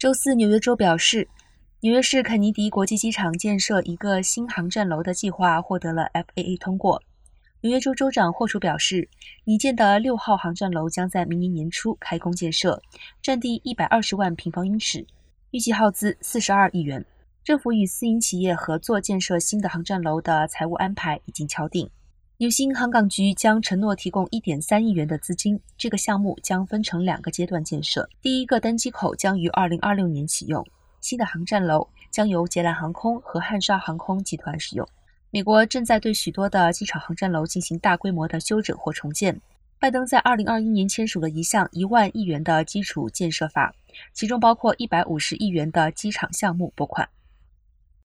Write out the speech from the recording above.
周四，纽约州表示，纽约市肯尼迪国际机场建设一个新航站楼的计划获得了 FAA 通过。纽约州州长霍楚表示，拟建的六号航站楼将在明年年初开工建设，占地一百二十万平方英尺，预计耗资四十二亿元。政府与私营企业合作建设新的航站楼的财务安排已经敲定。纽新航港局将承诺提供一点三亿元的资金，这个项目将分成两个阶段建设。第一个登机口将于二零二六年启用，新的航站楼将由捷兰航空和汉莎航空集团使用。美国正在对许多的机场航站楼进行大规模的修整或重建。拜登在二零二一年签署了一项一万亿元的基础建设法，其中包括一百五十亿元的机场项目拨款。